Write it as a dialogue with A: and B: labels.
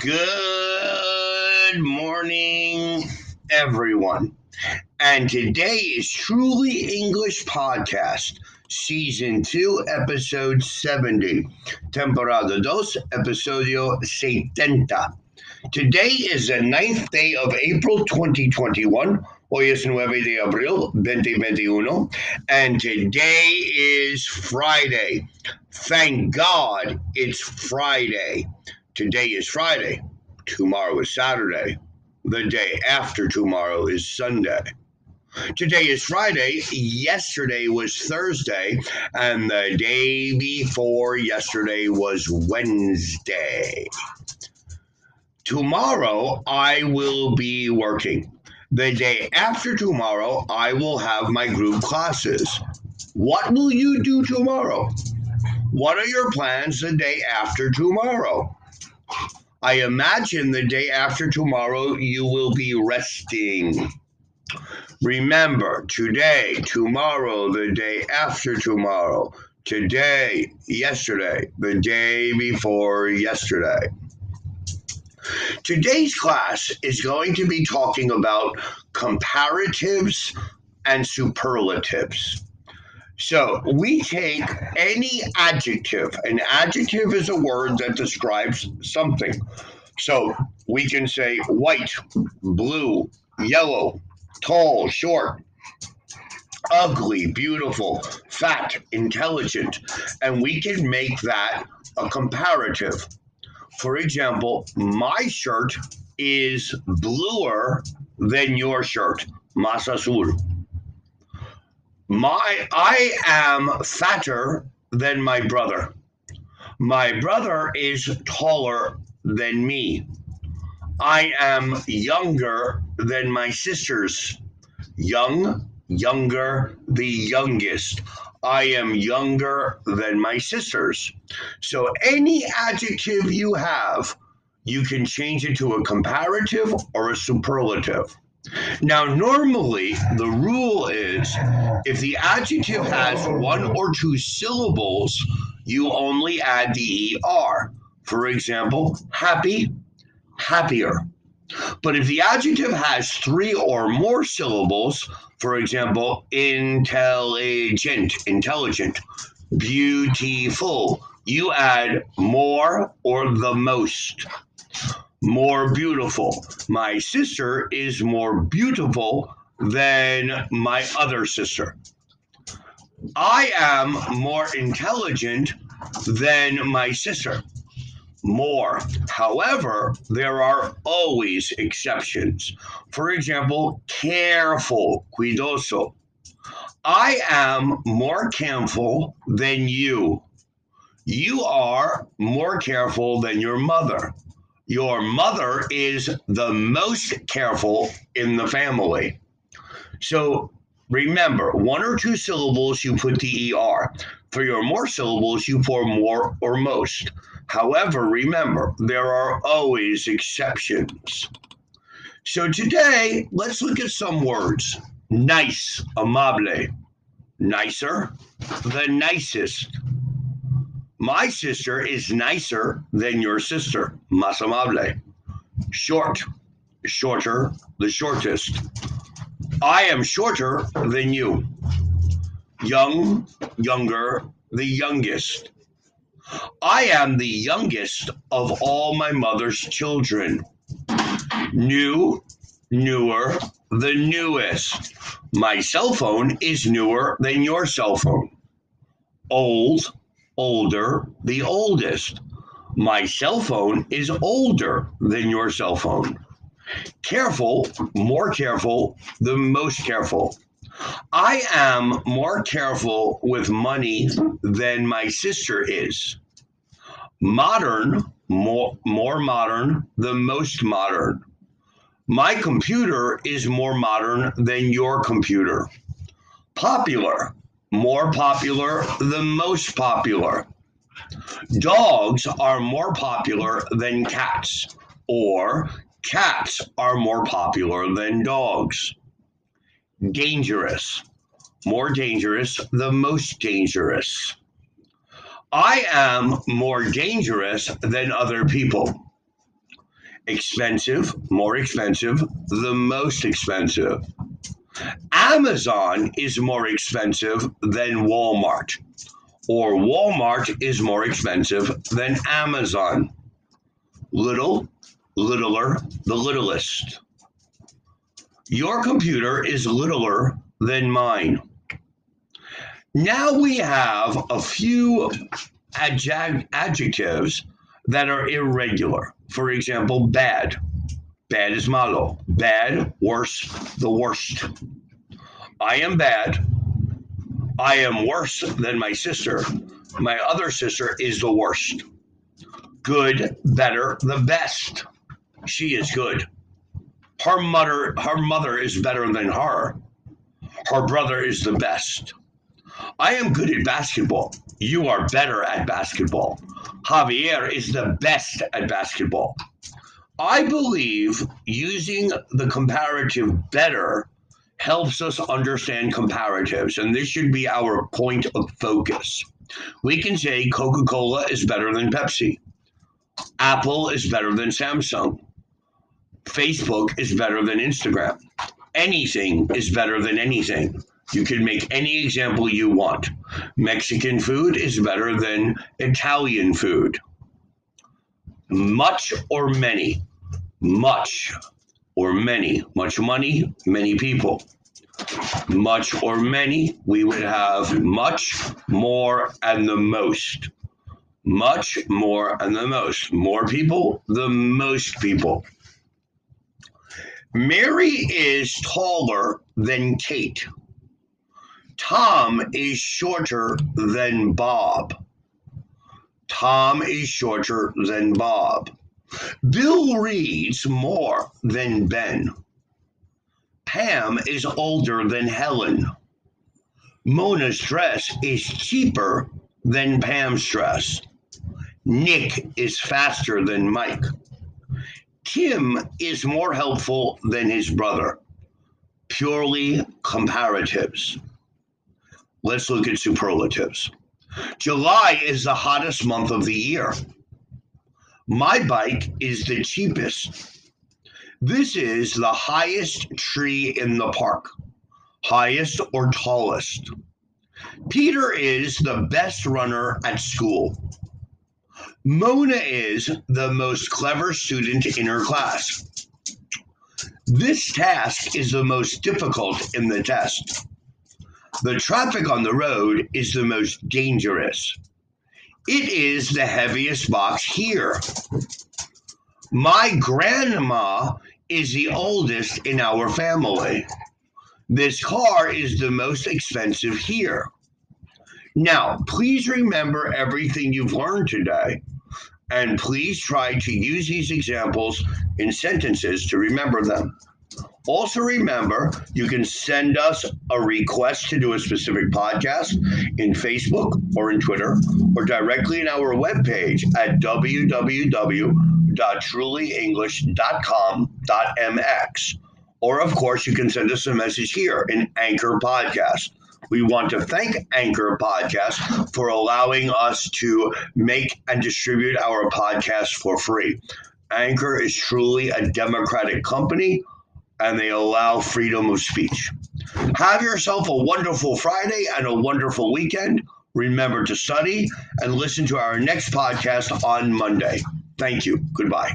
A: Good morning, everyone. And today is Truly English Podcast, Season 2, Episode 70, Temporada 2, Episodio 70. Today is the ninth day of April 2021. Hoy es 9 de abril 2021. And today is Friday. Thank God it's Friday. Today is Friday. Tomorrow is Saturday. The day after tomorrow is Sunday. Today is Friday. Yesterday was Thursday. And the day before yesterday was Wednesday. Tomorrow I will be working. The day after tomorrow I will have my group classes. What will you do tomorrow? What are your plans the day after tomorrow? I imagine the day after tomorrow you will be resting. Remember, today, tomorrow, the day after tomorrow, today, yesterday, the day before yesterday. Today's class is going to be talking about comparatives and superlatives. So we take any adjective. An adjective is a word that describes something. So we can say white, blue, yellow, tall, short, ugly, beautiful, fat, intelligent, and we can make that a comparative. For example, my shirt is bluer than your shirt, más azul. My I am fatter than my brother. My brother is taller than me. I am younger than my sisters. Young, younger, the youngest. I am younger than my sisters. So any adjective you have, you can change it to a comparative or a superlative. Now, normally the rule is if the adjective has one or two syllables, you only add the ER. For example, happy, happier. But if the adjective has three or more syllables, for example, intelligent, intelligent, beautiful, you add more or the most more beautiful. My sister is more beautiful than my other sister. I am more intelligent than my sister. More. However, there are always exceptions. For example, careful, cuidoso. I am more careful than you. You are more careful than your mother your mother is the most careful in the family. So remember, one or two syllables, you put the ER. For your more syllables, you pour more or most. However, remember, there are always exceptions. So today, let's look at some words. Nice, amable, nicer, the nicest, my sister is nicer than your sister, más amable. Short, shorter, the shortest. I am shorter than you. Young, younger, the youngest. I am the youngest of all my mother's children. New, newer, the newest. My cell phone is newer than your cell phone. Old, older, the oldest. My cell phone is older than your cell phone. Careful, more careful, the most careful. I am more careful with money than my sister is. Modern, more, more modern, the most modern. My computer is more modern than your computer. Popular, more popular, the most popular. Dogs are more popular than cats, or cats are more popular than dogs. Dangerous, more dangerous, the most dangerous. I am more dangerous than other people. expensive, more expensive, the most expensive. Amazon is more expensive than Walmart, or Walmart is more expensive than Amazon. Little, littler, the littlest. Your computer is littler than mine. Now we have a few adjectives that are irregular. For example, bad. Bad is malo. Bad, worse, the worst. I am bad. I am worse than my sister. My other sister is the worst. Good, better, the best. She is good. Her mother, her mother is better than her. Her brother is the best. I am good at basketball. You are better at basketball. Javier is the best at basketball. I believe using the comparative better helps us understand comparatives, and this should be our point of focus. We can say Coca Cola is better than Pepsi, Apple is better than Samsung, Facebook is better than Instagram. Anything is better than anything. You can make any example you want. Mexican food is better than Italian food. Much or many? Much or many. Much money, many people. Much or many, we would have much, more, and the most. Much, more, and the most. More people, the most people. Mary is taller than Kate. Tom is shorter than Bob. Tom is shorter than Bob. Bill reads more than Ben. Pam is older than Helen. Mona's dress is cheaper than Pam's dress. Nick is faster than Mike. Tim is more helpful than his brother. Purely comparatives. Let's look at superlatives. July is the hottest month of the year. My bike is the cheapest. This is the highest tree in the park, highest or tallest. Peter is the best runner at school. Mona is the most clever student in her class. This task is the most difficult in the test. The traffic on the road is the most dangerous. It is the heaviest box here. My grandma is the oldest in our family. This car is the most expensive here. Now, please remember everything you've learned today, and please try to use these examples in sentences to remember them. Also, remember you can send us a request to do a specific podcast in Facebook or in Twitter or directly in our webpage at www.trulyenglish.com.mx. Or, of course, you can send us a message here in Anchor Podcast. We want to thank Anchor Podcast for allowing us to make and distribute our podcast for free. Anchor is truly a democratic company and they allow freedom of speech. Have yourself a wonderful Friday and a wonderful weekend. Remember to study and listen to our next podcast on Monday. Thank you. Goodbye.